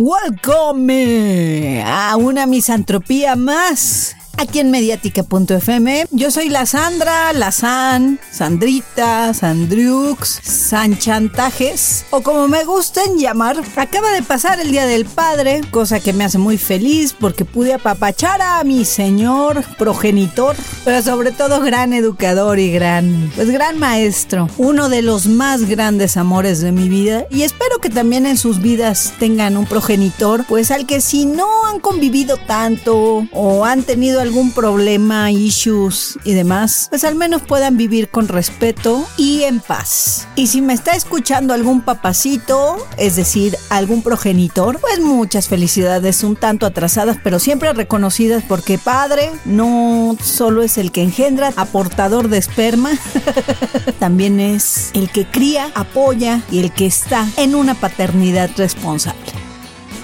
Welcome a una misantropía más aquí en mediática.fm. Yo soy la Sandra, la San, Sandrita, Sandriux, Sanchantajes, o como me gusten llamar. Acaba de pasar el Día del Padre, cosa que me hace muy feliz porque pude apapachar a mi señor progenitor, pero sobre todo gran educador y gran, pues gran maestro. Uno de los más grandes amores de mi vida y espero que también en sus vidas tengan un progenitor, pues al que si no han convivido tanto o han tenido algún problema, issues y demás, pues al menos puedan vivir con respeto y en paz. Y si me está escuchando algún papacito, es decir, algún progenitor, pues muchas felicidades, un tanto atrasadas, pero siempre reconocidas porque padre no solo es el que engendra, aportador de esperma, también es el que cría, apoya y el que está en una paternidad responsable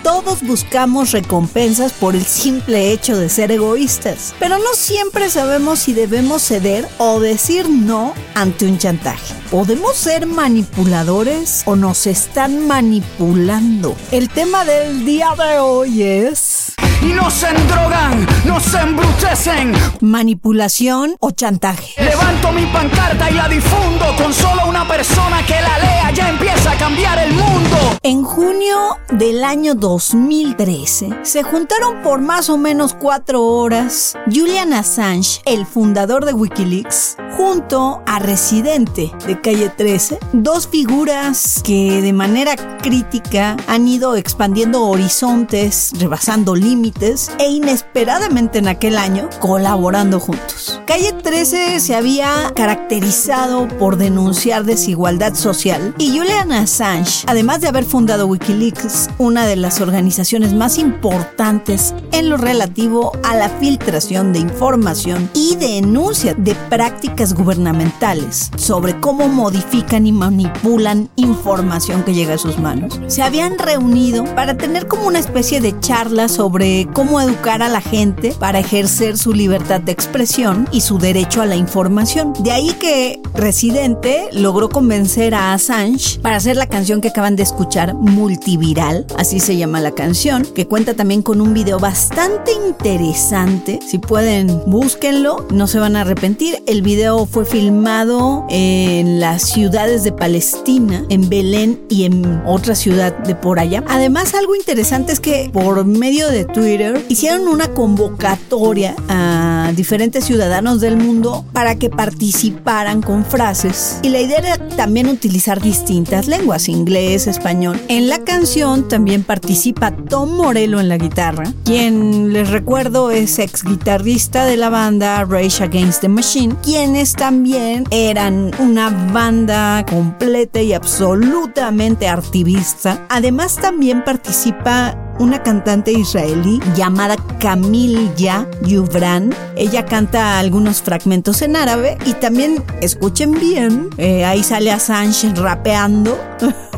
todos buscamos recompensas por el simple hecho de ser egoístas, pero no siempre sabemos si debemos ceder o decir no ante un chantaje. ¿Podemos ser manipuladores o nos están manipulando? El tema del día de hoy es... Y nos endrogan, nos embrutecen. Manipulación o chantaje. Levanto mi pancarta y la difundo con solo una persona que la lea. Ya empieza a cambiar el mundo. En junio del año 2013 se juntaron por más o menos cuatro horas Julian Assange, el fundador de Wikileaks, junto a Residente de Calle 13, dos figuras que de manera crítica han ido expandiendo horizontes, rebasando límites e inesperadamente en aquel año colaborando juntos. Calle 13 se había caracterizado por denunciar desigualdad social y Julian Assange, además de haber fundado Wikileaks, una de las organizaciones más importantes en lo relativo a la filtración de información y denuncia de prácticas gubernamentales sobre cómo modifican y manipulan información que llega a sus manos. Se habían reunido para tener como una especie de charla sobre cómo educar a la gente para ejercer su libertad de expresión y su derecho a la información. De ahí que Residente logró convencer a Assange para hacer la canción que acaban de escuchar, Multiviral, así se llama la canción, que cuenta también con un video bastante interesante. Si pueden, búsquenlo, no se van a arrepentir. El video fue filmado en las ciudades de Palestina, en Belén y en otra ciudad de por allá. Además, algo interesante es que por medio de Twitter hicieron una convocatoria a diferentes ciudadanos del mundo para que participaran con frases. Y la idea era también utilizar distintas lenguas, inglés, español. En la canción también participa Tom Morello en la guitarra, quien les recuerdo es ex guitarrista de la banda Rage Against the Machine, quienes también eran una banda completa y absolutamente artivista. Además también participa una cantante israelí llamada Camilla Yubran. Ella canta algunos fragmentos en árabe y también, escuchen bien, eh, ahí sale Assange rapeando.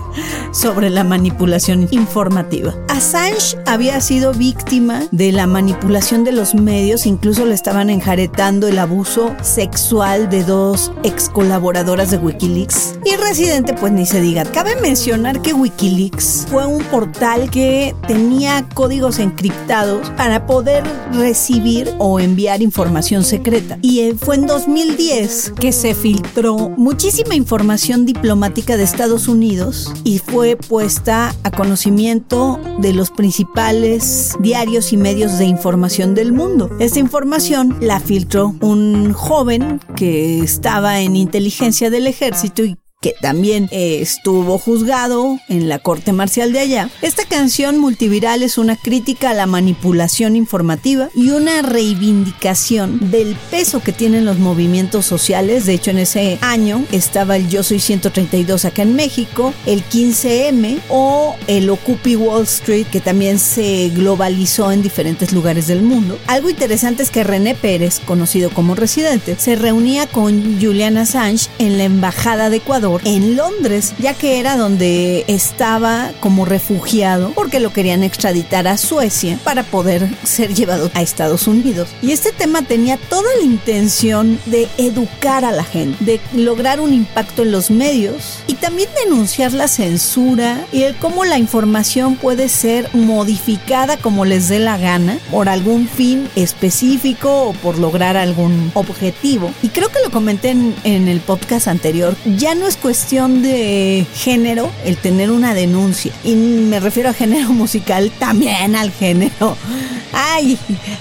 sobre la manipulación informativa. Assange había sido víctima de la manipulación de los medios, incluso le estaban enjaretando el abuso sexual de dos ex colaboradoras de Wikileaks. Y Residente, pues ni se diga. Cabe mencionar que Wikileaks fue un portal que tenía códigos encriptados para poder recibir o enviar información secreta. Y eh, fue en 2010 que se filtró muchísima información diplomática de Estados Unidos y fue puesta a conocimiento de los principales diarios y medios de información del mundo. Esta información la filtró un joven que estaba en inteligencia del ejército y que también eh, estuvo juzgado en la corte marcial de allá. Esta canción multiviral es una crítica a la manipulación informativa y una reivindicación del peso que tienen los movimientos sociales. De hecho, en ese año estaba el Yo Soy 132 acá en México, el 15M o el Occupy Wall Street, que también se globalizó en diferentes lugares del mundo. Algo interesante es que René Pérez, conocido como residente, se reunía con Julian Assange en la Embajada de Ecuador en Londres, ya que era donde estaba como refugiado porque lo querían extraditar a Suecia para poder ser llevado a Estados Unidos. Y este tema tenía toda la intención de educar a la gente, de lograr un impacto en los medios y también denunciar la censura y el cómo la información puede ser modificada como les dé la gana por algún fin específico o por lograr algún objetivo. Y creo que lo comenté en, en el podcast anterior, ya no es cuestión de género el tener una denuncia. Y me refiero a género musical, también al género. Ay,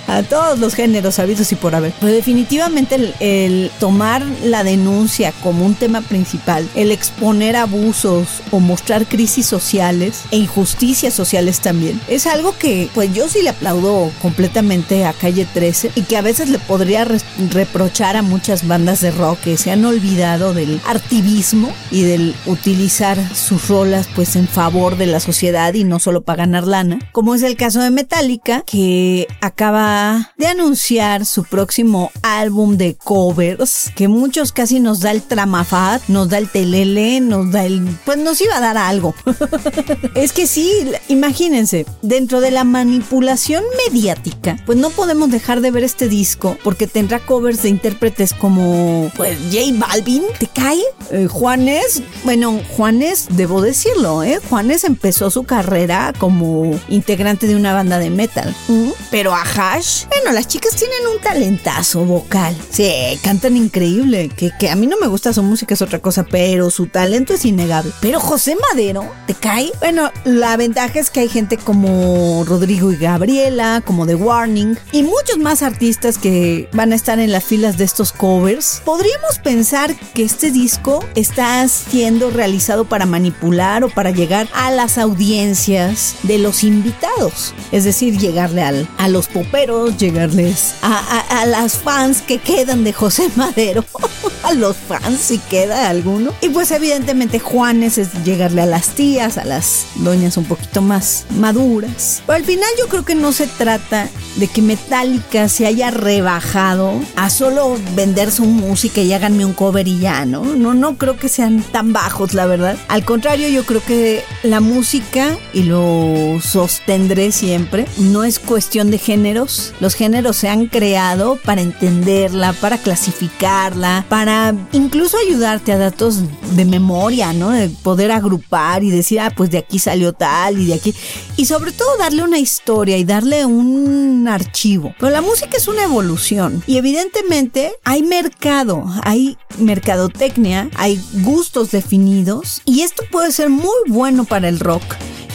a todos los géneros habidos y por haber. Pero definitivamente el, tomar la denuncia como un tema principal, el exponer abusos o mostrar crisis sociales e injusticias sociales también, es algo que pues yo sí le aplaudo completamente a Calle 13 y que a veces le podría re- reprochar a muchas bandas de rock que se han olvidado del artivismo y del utilizar sus rolas pues en favor de la sociedad y no solo para ganar lana, como es el caso de Metallica que acaba de anunciar su próximo álbum de covers que muchos casi nos da el tramafat, nos da el telele, nos da el pues nos iba a dar algo. es que sí, imagínense, dentro de la manipulación mediática, pues no podemos dejar de ver este disco porque tendrá covers de intérpretes como pues J Balvin, ¿te cae? Eh, Juanes, bueno, Juanes, debo decirlo, ¿eh? Juanes empezó su carrera como integrante de una banda de metal. ¿Mm? Pero a Hash, bueno, las chicas tienen un talentazo vocal. Sí, cantan increíble. Que, que a mí no me gusta su música, es otra cosa, pero su talento es innegable. Pero José Madero, ¿te cae? Bueno, la ventaja es que hay gente como Rodrigo y Gabriela, como The Warning, y muchos más artistas que van a estar en las filas de estos covers. Podríamos pensar que este disco está siendo realizado para manipular o para llegar a las audiencias de los invitados. Es decir, llegarle al, a los poperos, llegarles a, a- a las fans que quedan de José Madero. a los fans si queda alguno. Y pues evidentemente Juanes es llegarle a las tías, a las doñas un poquito más maduras. Pero al final yo creo que no se trata de que Metallica se haya rebajado a solo vender su música y háganme un cover y ya, ¿no? No, no creo que sean tan bajos, la verdad. Al contrario, yo creo que la música, y lo sostendré siempre, no es cuestión de géneros. Los géneros se han creado para entenderla, para clasificarla, para incluso ayudarte a datos de memoria, ¿no? De poder agrupar y decir, ah, pues de aquí salió tal y de aquí. Y sobre todo darle una historia y darle un archivo. Pero la música es una evolución y evidentemente hay mercado, hay mercadotecnia, hay gustos definidos y esto puede ser muy bueno para el rock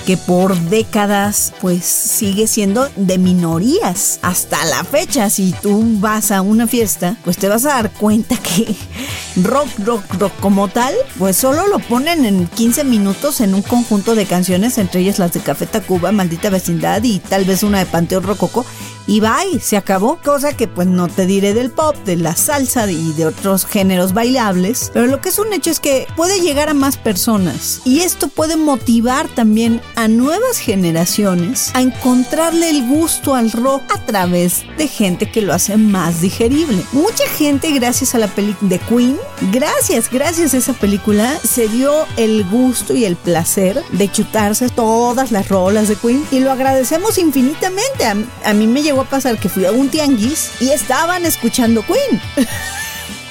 que por décadas pues sigue siendo de minorías. Hasta la fecha si tú vas a una fiesta pues te vas a dar cuenta que rock rock rock como tal pues solo lo ponen en 15 minutos en un conjunto de canciones entre ellas las de Café Tacuba Maldita Vecindad y tal vez una de Panteón Rococo y bye, se acabó. Cosa que pues no te diré del pop, de la salsa y de otros géneros bailables. Pero lo que es un hecho es que puede llegar a más personas. Y esto puede motivar también a nuevas generaciones a encontrarle el gusto al rock a través de gente que lo hace más digerible. Mucha gente gracias a la película de Queen, gracias, gracias a esa película, se dio el gusto y el placer de chutarse todas las rolas de Queen. Y lo agradecemos infinitamente. A, a mí me llegó a pasar que fui a un tianguis y estaban escuchando Queen.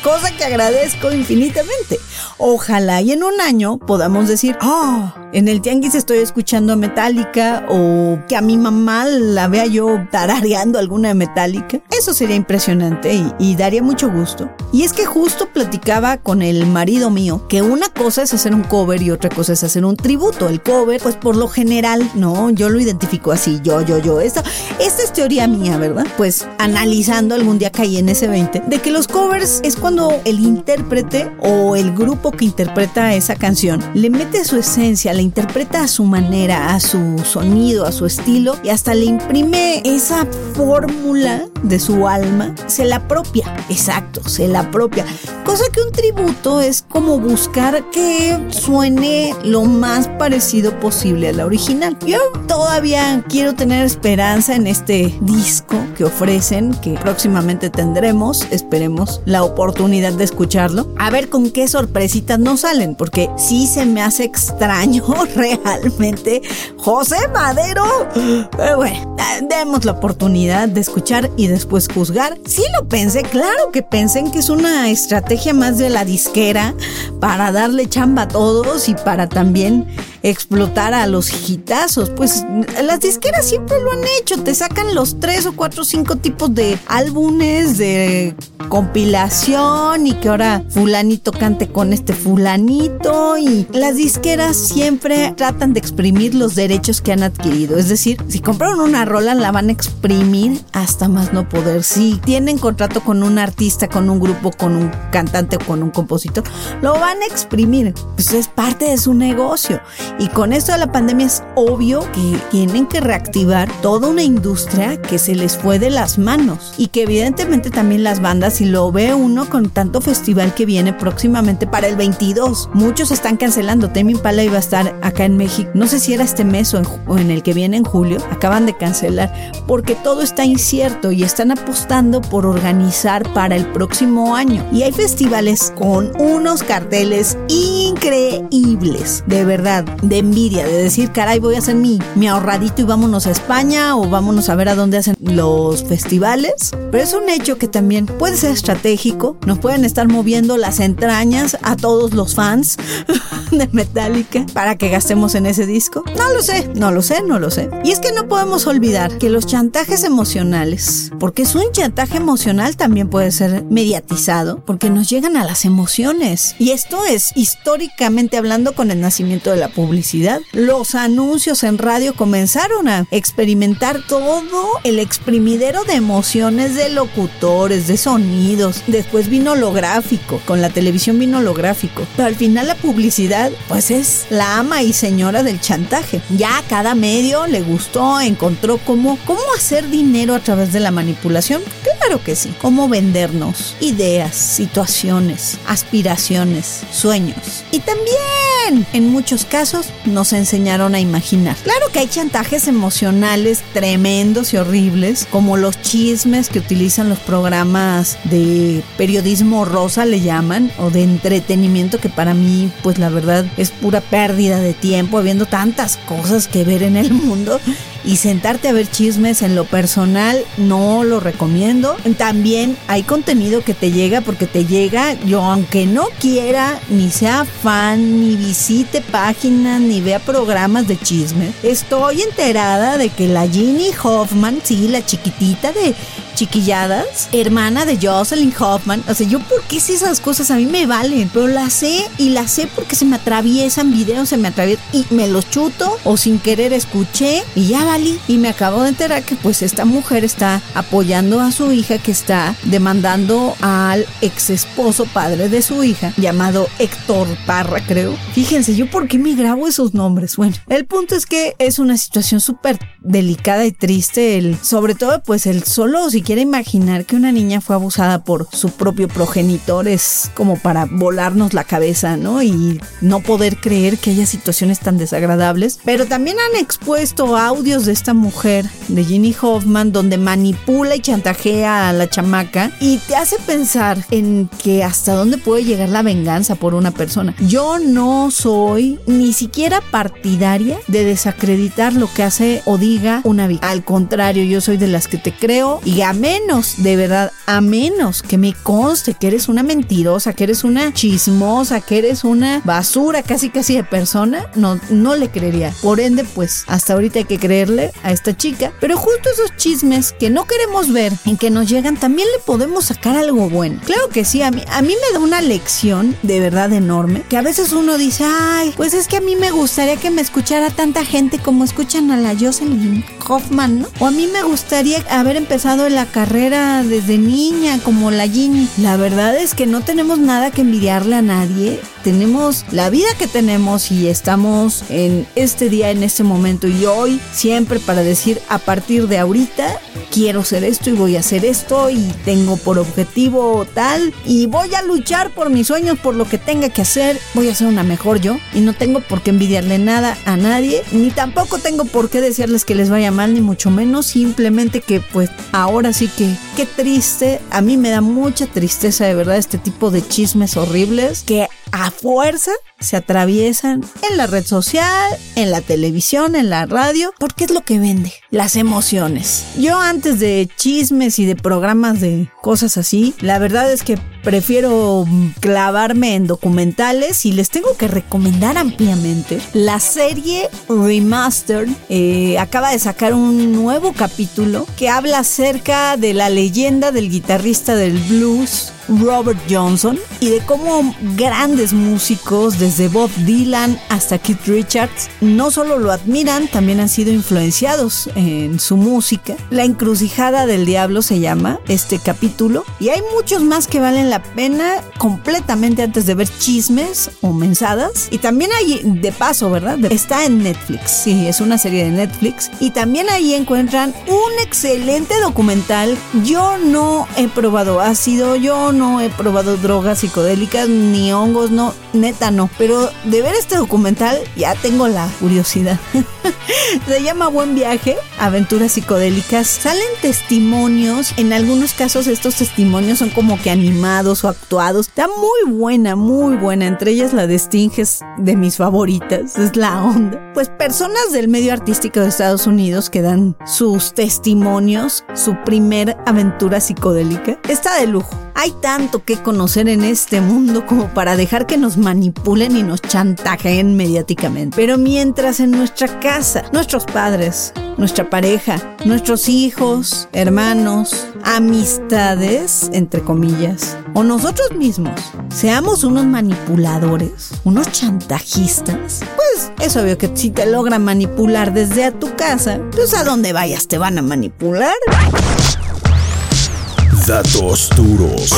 Cosa que agradezco infinitamente. Ojalá y en un año podamos decir, oh, en el tianguis estoy escuchando a Metallica o que a mi mamá la vea yo tarareando alguna de Metallica. Eso sería impresionante y, y daría mucho gusto. Y es que justo platicaba con el marido mío que una cosa es hacer un cover y otra cosa es hacer un tributo. El cover, pues por lo general, no, yo lo identifico así, yo, yo, yo. Esta, esta es teoría mía, ¿verdad? Pues analizando algún día caí en ese 20, de que los covers es cuando el intérprete o el grupo que interpreta esa canción le mete su esencia, la interpreta a su manera, a su sonido, a su estilo y hasta le imprime esa fórmula de su alma, se la propia, exacto, se la propia. Cosa que un tributo es como buscar que suene lo más parecido posible a la original. Yo todavía quiero tener esperanza en este disco que ofrecen, que próximamente tendremos, esperemos la oportunidad de escucharlo, a ver con qué sorpresitas nos salen, porque sí se me hace extraño realmente José Madero. Pero bueno, demos la oportunidad de escuchar y después juzgar. Sí lo pensé, claro que pensé que es una estrategia más de la disquera para darle chamba a todos y para también explotar a los hitazos. Pues las disqueras siempre lo han hecho, te sacan los tres o cuatro o cinco tipos de álbumes de compilación y que ahora fulanito cante con este fulanito y las disqueras siempre tratan de exprimir los derechos que han adquirido. Es decir, si compraron una rola la van a exprimir hasta más no poder. Si tienen contrato con un artista, con un grupo, con un cantante o con un compositor, lo van a exprimir. Pues es parte de su negocio. Y con esto de la pandemia es obvio que tienen que reactivar toda una industria que se les fue de las manos y que evidentemente también las bandas, si lo ve uno con tanto festival que viene próximamente para el 22, muchos están cancelando. Temi Impala iba a estar acá en México, no sé si era este mes o en, o en el que viene en julio, acaban de cancelar porque todo está incierto y están apostando por organizar para el próximo año. Y hay festivales con unos carteles increíbles, de verdad de envidia, de decir, caray, voy a hacer mi, mi ahorradito y vámonos a España o vámonos a ver a dónde hacen los festivales. Pero es un hecho que también puede ser estratégico, nos pueden estar moviendo las entrañas a todos los fans de Metallica para que gastemos en ese disco. No lo sé, no lo sé, no lo sé. Y es que no podemos olvidar que los chantajes emocionales, porque es un chantaje emocional también puede ser mediatizado, porque nos llegan a las emociones. Y esto es históricamente hablando con el nacimiento de la publicidad. Los anuncios en radio comenzaron a experimentar todo el exprimidero de emociones de locutores, de sonidos. Después vino holográfico, con la televisión vino holográfico. Pero al final la publicidad, pues es la ama y señora del chantaje. Ya cada medio le gustó, encontró cómo, cómo hacer dinero a través de la manipulación. Claro que sí. Cómo vendernos ideas, situaciones, aspiraciones, sueños. Y también, en muchos casos, nos enseñaron a imaginar. Claro que hay chantajes emocionales tremendos y horribles, como los chismes que utilizan los programas de periodismo rosa, le llaman, o de entretenimiento, que para mí, pues la verdad, es pura pérdida de tiempo, habiendo tantas cosas que ver en el mundo y sentarte a ver chismes en lo personal no lo recomiendo. También hay contenido que te llega porque te llega, yo aunque no quiera, ni sea fan, ni visite páginas, ni vea programas de chismes, estoy enterada de que la Ginny Hoffman, sí, la chiquitita de Chiquilladas, hermana de Jocelyn Hoffman, o sea, yo por qué sé esas cosas a mí me valen, pero las sé y las sé porque se me atraviesan videos, se me atraviesan y me los chuto o sin querer escuché y ya y me acabo de enterar que pues esta mujer está apoyando a su hija que está demandando al ex esposo padre de su hija llamado Héctor Parra creo. Fíjense, yo por qué me grabo esos nombres. Bueno, el punto es que es una situación súper delicada y triste, el, sobre todo pues el solo si quiere imaginar que una niña fue abusada por su propio progenitor es como para volarnos la cabeza, ¿no? Y no poder creer que haya situaciones tan desagradables. Pero también han expuesto audios de esta mujer, de Ginny Hoffman, donde manipula y chantajea a la chamaca y te hace pensar en que hasta dónde puede llegar la venganza por una persona. Yo no soy ni siquiera partidaria de desacreditar lo que hace o diga una víctima. Al contrario, yo soy de las que te creo y a menos, de verdad, a menos que me conste que eres una mentirosa, que eres una chismosa, que eres una basura casi casi de persona, no, no le creería. Por ende, pues hasta ahorita hay que creerle a esta chica. Pero justo esos chismes que no queremos ver, en que nos llegan, también le podemos sacar algo bueno. Claro que sí, a mí, a mí me da una lección de verdad enorme, que a veces uno dice, ay, pues es que a mí me gustaría que me escuchara tanta gente como escuchan a la Jocelyn Hoffman, ¿no? O a mí me gustaría haber empezado la carrera desde niña, como la Ginny. La verdad es que no tenemos nada que envidiarle a nadie. Tenemos la vida que tenemos y estamos en este día, en este momento y hoy, siempre para decir a partir de ahorita quiero ser esto y voy a hacer esto y tengo por objetivo tal y voy a luchar por mis sueños, por lo que tenga que hacer, voy a ser una mejor yo y no tengo por qué envidiarle nada a nadie, ni tampoco tengo por qué desearles que les vaya mal, ni mucho menos, simplemente que pues ahora sí que qué triste, a mí me da mucha tristeza de verdad este tipo de chismes horribles que a fuerza se atraviesan en la red social, en la televisión, en la radio, porque es lo que vende, las emociones. Yo antes de chismes y de programas de cosas así, la verdad es que prefiero clavarme en documentales y les tengo que recomendar ampliamente la serie Remastered. Eh, acaba de sacar un nuevo capítulo que habla acerca de la leyenda del guitarrista del blues Robert Johnson y de cómo grandes músicos desde Bob Dylan hasta Keith Richards no solo lo admiran, también han sido influenciados en su música. La encrucijada del diablo se llama este capítulo y hay muchos más que valen la pena completamente antes de ver chismes o mensadas y también hay de paso, ¿verdad? Está en Netflix, sí, es una serie de Netflix y también ahí encuentran un excelente documental. Yo no he probado ácido, yo no he probado drogas psicodélicas ni hongos, no, neta no. Pero de ver este documental ya tengo la curiosidad. Se llama Buen Viaje, Aventuras Psicodélicas. Salen testimonios, en algunos casos estos testimonios son como que animados o actuados. Está muy buena, muy buena. Entre ellas la de Stinges de mis favoritas, es la onda. Pues personas del medio artístico de Estados Unidos que dan sus testimonios, su primer aventura psicodélica. Está de lujo. Hay tanto que conocer en este mundo como para dejar que nos manipulen y nos chantajeen mediáticamente. Pero mientras en nuestra casa, nuestros padres, nuestra pareja, nuestros hijos, hermanos, amistades, entre comillas, o nosotros mismos, seamos unos manipuladores, unos chantajistas, pues es obvio que si te logran manipular desde a tu casa, pues a donde vayas te van a manipular. Datos duros.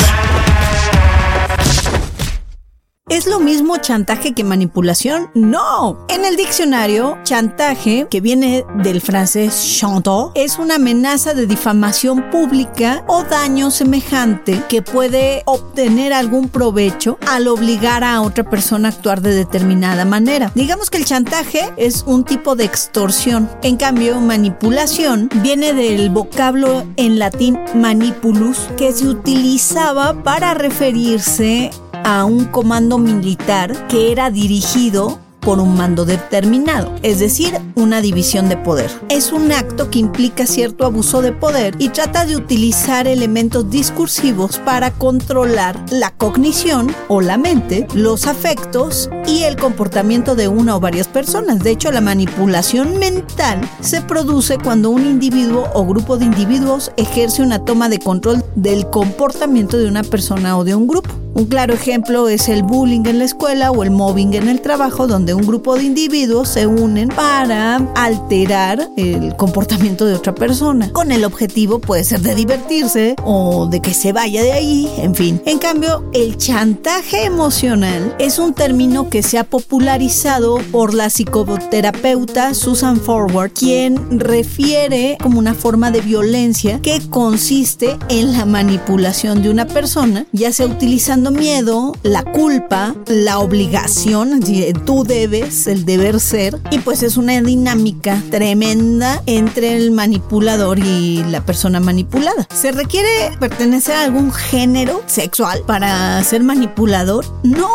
¿Es lo mismo chantaje que manipulación? No. En el diccionario, chantaje, que viene del francés chanteur, es una amenaza de difamación pública o daño semejante que puede obtener algún provecho al obligar a otra persona a actuar de determinada manera. Digamos que el chantaje es un tipo de extorsión. En cambio, manipulación viene del vocablo en latín manipulus, que se utilizaba para referirse a un comando militar que era dirigido por un mando determinado, es decir, una división de poder. Es un acto que implica cierto abuso de poder y trata de utilizar elementos discursivos para controlar la cognición o la mente, los afectos y el comportamiento de una o varias personas. De hecho, la manipulación mental se produce cuando un individuo o grupo de individuos ejerce una toma de control del comportamiento de una persona o de un grupo. Un claro ejemplo es el bullying en la escuela o el mobbing en el trabajo, donde un grupo de individuos se unen para alterar el comportamiento de otra persona. Con el objetivo puede ser de divertirse o de que se vaya de ahí, en fin. En cambio, el chantaje emocional es un término que se ha popularizado por la psicoterapeuta Susan Forward, quien refiere como una forma de violencia que consiste en la manipulación de una persona, ya sea utilizando miedo, la culpa, la obligación, tú debes, el deber ser, y pues es una dinámica tremenda entre el manipulador y la persona manipulada. ¿Se requiere pertenecer a algún género sexual para ser manipulador? No,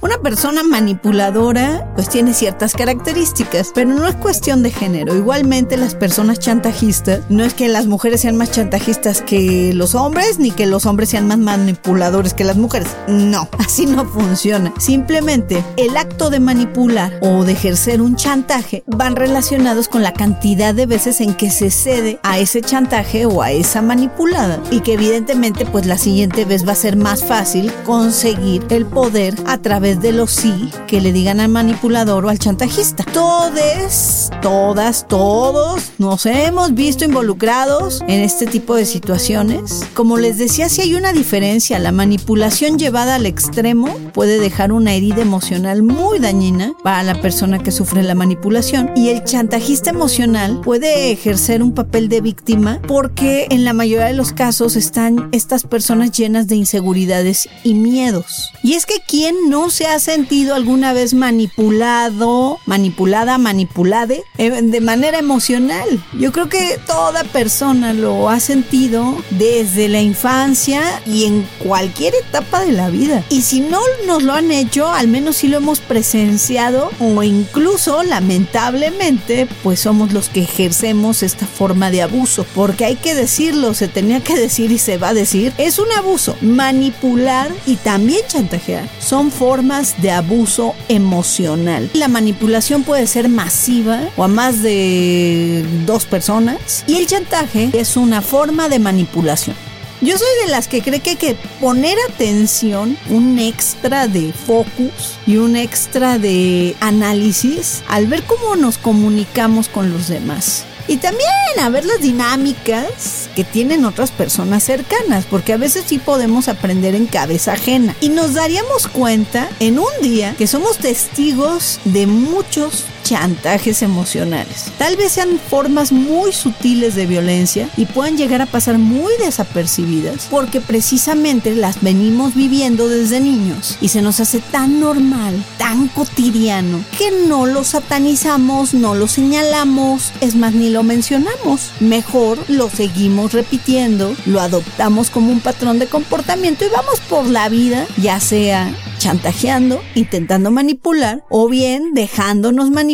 una persona manipuladora pues tiene ciertas características, pero no es cuestión de género. Igualmente las personas chantajistas, no es que las mujeres sean más chantajistas que los hombres, ni que los hombres sean más manipuladores que las mujeres No, así no funciona. Simplemente el acto de manipular o de ejercer un chantaje van relacionados con la cantidad de veces en que se cede a ese chantaje o a esa manipulada y que evidentemente pues la siguiente vez va a ser más fácil conseguir el poder a través de los sí que le digan al manipulador o al chantajista. Todes, todas, todos nos hemos visto involucrados en este tipo de situaciones. Como les decía, si hay una diferencia, la manipulación llevada al extremo puede dejar una herida emocional muy dañina para la persona que sufre la manipulación y el chantajista emocional puede ejercer un papel de víctima porque en la mayoría de los casos están estas personas llenas de inseguridades y miedos. Y es que quien no se ha sentido alguna vez manipulado, manipulada, manipulade eh, de manera emocional. Yo creo que toda persona lo ha sentido desde la infancia y en cualquier etapa de la vida. Y si no nos lo han hecho, al menos si lo hemos presenciado o incluso lamentablemente, pues somos los que ejercemos esta forma de abuso. Porque hay que decirlo, se tenía que decir y se va a decir, es un abuso. Manipular y también chantajear son formas de abuso emocional. La manipulación puede ser masiva o a más de dos personas y el chantaje es una forma de manipulación. Yo soy de las que cree que hay que poner atención, un extra de focus y un extra de análisis al ver cómo nos comunicamos con los demás. Y también a ver las dinámicas que tienen otras personas cercanas, porque a veces sí podemos aprender en cabeza ajena. Y nos daríamos cuenta en un día que somos testigos de muchos chantajes emocionales. Tal vez sean formas muy sutiles de violencia y puedan llegar a pasar muy desapercibidas porque precisamente las venimos viviendo desde niños y se nos hace tan normal, tan cotidiano, que no lo satanizamos, no lo señalamos, es más, ni lo mencionamos. Mejor lo seguimos repitiendo, lo adoptamos como un patrón de comportamiento y vamos por la vida, ya sea chantajeando, intentando manipular o bien dejándonos manipular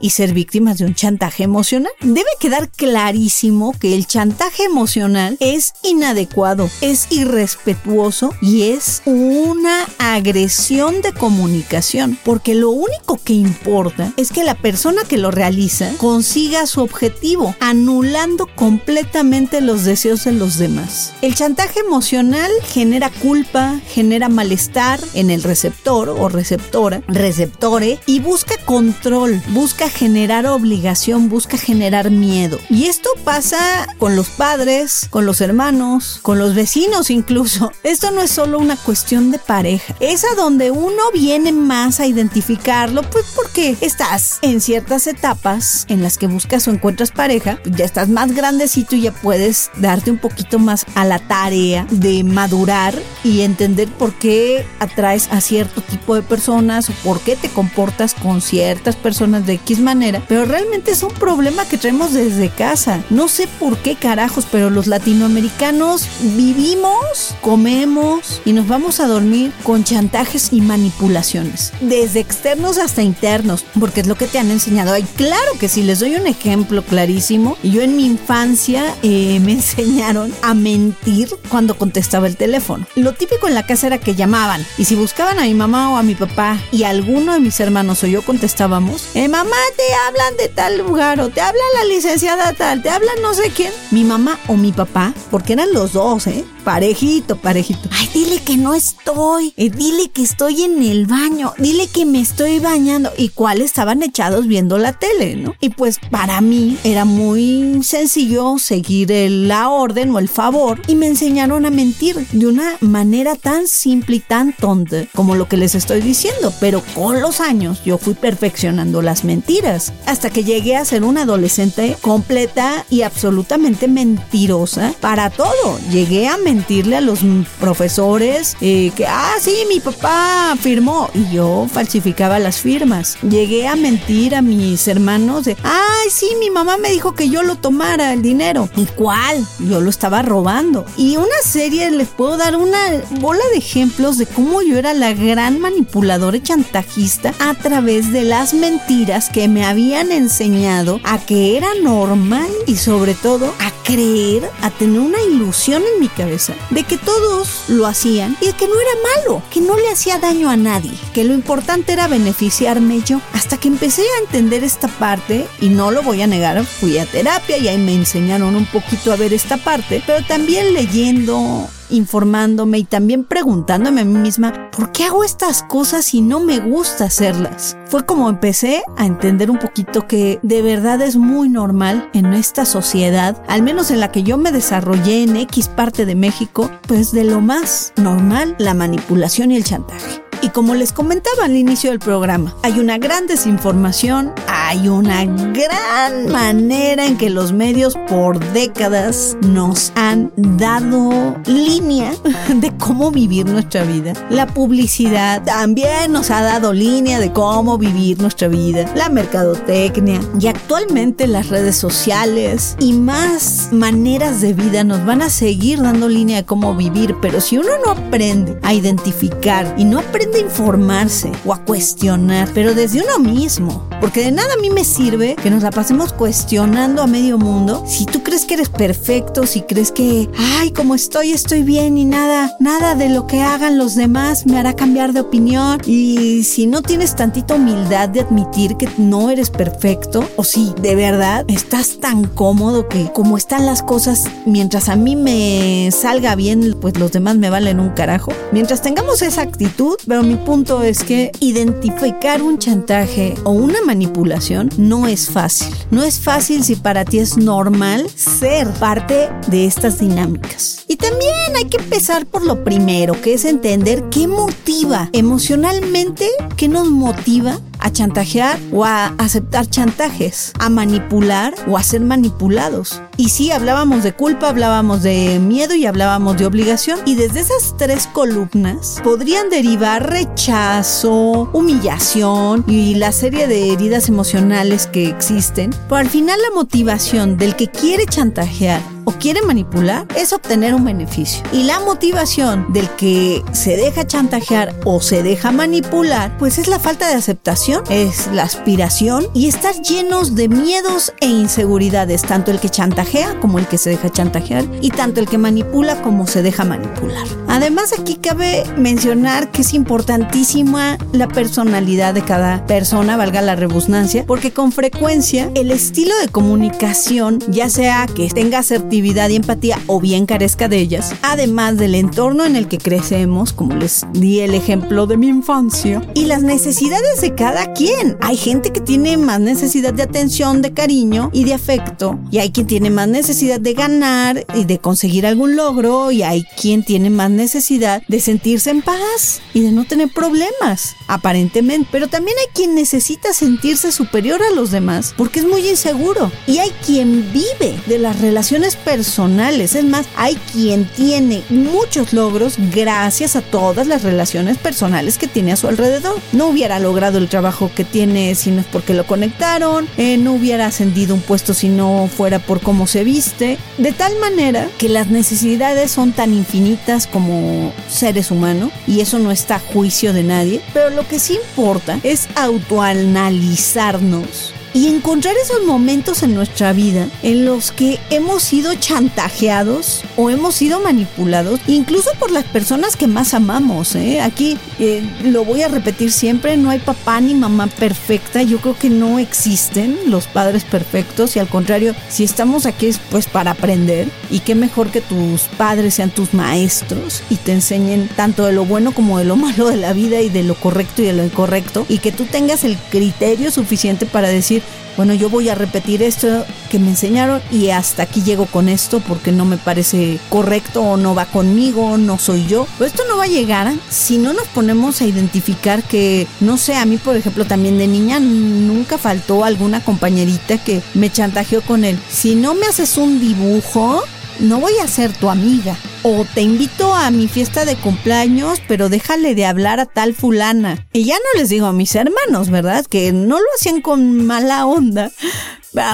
y ser víctimas de un chantaje emocional. Debe quedar clarísimo que el chantaje emocional es inadecuado, es irrespetuoso y es una agresión de comunicación, porque lo único que importa es que la persona que lo realiza consiga su objetivo, anulando completamente los deseos de los demás. El chantaje emocional genera culpa, genera malestar en el receptor o receptora, receptore, y busca control, busca generar obligación, busca generar miedo. Y esto pasa con los padres, con los hermanos, con los vecinos incluso. Esto no es solo una cuestión de pareja, es a donde uno viene más a identificarlo, pues porque estás en ciertas etapas en las que buscas o encuentras pareja, ya estás más grandecito y ya puedes darte un poquito más a la tarea de madurar y entender por qué atraes a cierto tipo de personas o por qué te comportas con ciertas personas de X manera, pero realmente es un problema que traemos desde casa. No sé por qué carajos, pero los latinoamericanos vivimos, comemos y nos vamos a dormir con chantajes y manipulaciones, desde externos hasta internos, porque es lo que te han enseñado. Y claro que si les doy un ejemplo clarísimo, yo en mi infancia eh, me enseñaron a mentir cuando contestaba el teléfono. Lo típico en la casa era que llamaban y si buscaban a mi mamá o a mi papá y alguno de mis hermanos o yo contestábamos, eh, mamá, te hablan de tal lugar o te habla la licenciada tal, te hablan no sé quién, mi mamá o mi papá, porque eran los dos, ¿eh? Parejito, parejito. Ay, dile que no estoy. Eh, dile que estoy en el baño. Dile que me estoy bañando. Y cuál estaban echados viendo la tele, ¿no? Y pues para mí era muy sencillo seguir la orden o el favor. Y me enseñaron a mentir de una manera tan simple y tan tonta como lo que les estoy diciendo. Pero con los años yo fui perfeccionando las mentiras. Hasta que llegué a ser una adolescente completa y absolutamente mentirosa para todo. Llegué a mentir mentirle a los profesores eh, que, ah, sí, mi papá firmó. Y yo falsificaba las firmas. Llegué a mentir a mis hermanos de, ay, sí, mi mamá me dijo que yo lo tomara el dinero. ¿Y cuál? Yo lo estaba robando. Y una serie, les puedo dar una bola de ejemplos de cómo yo era la gran manipuladora y chantajista a través de las mentiras que me habían enseñado a que era normal y sobre todo a creer, a tener una ilusión en mi cabeza de que todos lo hacían y que no era malo, que no le hacía daño a nadie, que lo importante era beneficiarme yo. Hasta que empecé a entender esta parte, y no lo voy a negar, fui a terapia y ahí me enseñaron un poquito a ver esta parte, pero también leyendo informándome y también preguntándome a mí misma, ¿por qué hago estas cosas si no me gusta hacerlas? Fue como empecé a entender un poquito que de verdad es muy normal en esta sociedad, al menos en la que yo me desarrollé en X parte de México, pues de lo más normal, la manipulación y el chantaje. Y como les comentaba al inicio del programa, hay una gran desinformación, hay una gran manera en que los medios por décadas nos han dado línea de cómo vivir nuestra vida. La publicidad también nos ha dado línea de cómo vivir nuestra vida. La mercadotecnia y actualmente las redes sociales y más maneras de vida nos van a seguir dando línea de cómo vivir. Pero si uno no aprende a identificar y no aprende a informarse o a cuestionar, pero desde uno mismo. Porque de nada a mí me sirve que nos la pasemos cuestionando a medio mundo si tú crees que eres perfecto, si crees que, ay, como estoy, estoy bien y nada, nada de lo que hagan los demás me hará cambiar de opinión. Y si no tienes tantita humildad de admitir que no eres perfecto, o si de verdad estás tan cómodo que como están las cosas, mientras a mí me salga bien, pues los demás me valen un carajo. Mientras tengamos esa actitud, pero mi punto es que identificar un chantaje o una manipulación no es fácil. No es fácil si para ti es normal ser parte de estas dinámicas. Y también hay que empezar por lo primero, que es entender qué motiva emocionalmente, qué nos motiva a chantajear o a aceptar chantajes, a manipular o a ser manipulados. Y sí, hablábamos de culpa, hablábamos de miedo y hablábamos de obligación. Y desde esas tres columnas podrían derivar rechazo, humillación y la serie de heridas emocionales que existen. Pero al final la motivación del que quiere chantajear o quiere manipular es obtener un beneficio. Y la motivación del que se deja chantajear o se deja manipular, pues es la falta de aceptación, es la aspiración y estar llenos de miedos e inseguridades, tanto el que chantajea como el que se deja chantajear y tanto el que manipula como se deja manipular. Además aquí cabe mencionar que es importantísima la personalidad de cada persona, valga la rebusnancia, porque con frecuencia el estilo de comunicación, ya sea que tenga asertividad y empatía o bien carezca de ellas, además del entorno en el que crecemos, como les di el ejemplo de mi infancia, y las necesidades de cada quien. Hay gente que tiene más necesidad de atención, de cariño y de afecto, y hay quien tiene más necesidad de ganar y de conseguir algún logro, y hay quien tiene más necesidad de sentirse en paz y de no tener problemas, aparentemente. Pero también hay quien necesita sentirse superior a los demás porque es muy inseguro. Y hay quien vive de las relaciones personales. Es más, hay quien tiene muchos logros gracias a todas las relaciones personales que tiene a su alrededor. No hubiera logrado el trabajo que tiene si no es porque lo conectaron, eh, no hubiera ascendido un puesto si no fuera por cómo se viste. De tal manera que las necesidades son tan infinitas como seres humanos y eso no está a juicio de nadie. Pero lo que sí importa es autoanalizarnos y encontrar esos momentos en nuestra vida en los que hemos sido chantajeados o hemos sido manipulados, incluso por las personas que más amamos. ¿eh? Aquí eh, lo voy a repetir siempre, no hay papá ni mamá perfecta, yo creo que no existen los padres perfectos y al contrario, si estamos aquí es pues para aprender y qué mejor que tus padres sean tus maestros y te enseñen tanto de lo bueno como de lo malo de la vida y de lo correcto y de lo incorrecto y que tú tengas el criterio suficiente para decir bueno, yo voy a repetir esto que me enseñaron y hasta aquí llego con esto porque no me parece correcto o no va conmigo, no soy yo. Pero esto no va a llegar si no nos ponemos a identificar que, no sé, a mí por ejemplo también de niña nunca faltó alguna compañerita que me chantajeó con él. Si no me haces un dibujo, no voy a ser tu amiga. O te invito a mi fiesta de cumpleaños, pero déjale de hablar a tal fulana. Y ya no les digo a mis hermanos, ¿verdad? Que no lo hacían con mala onda.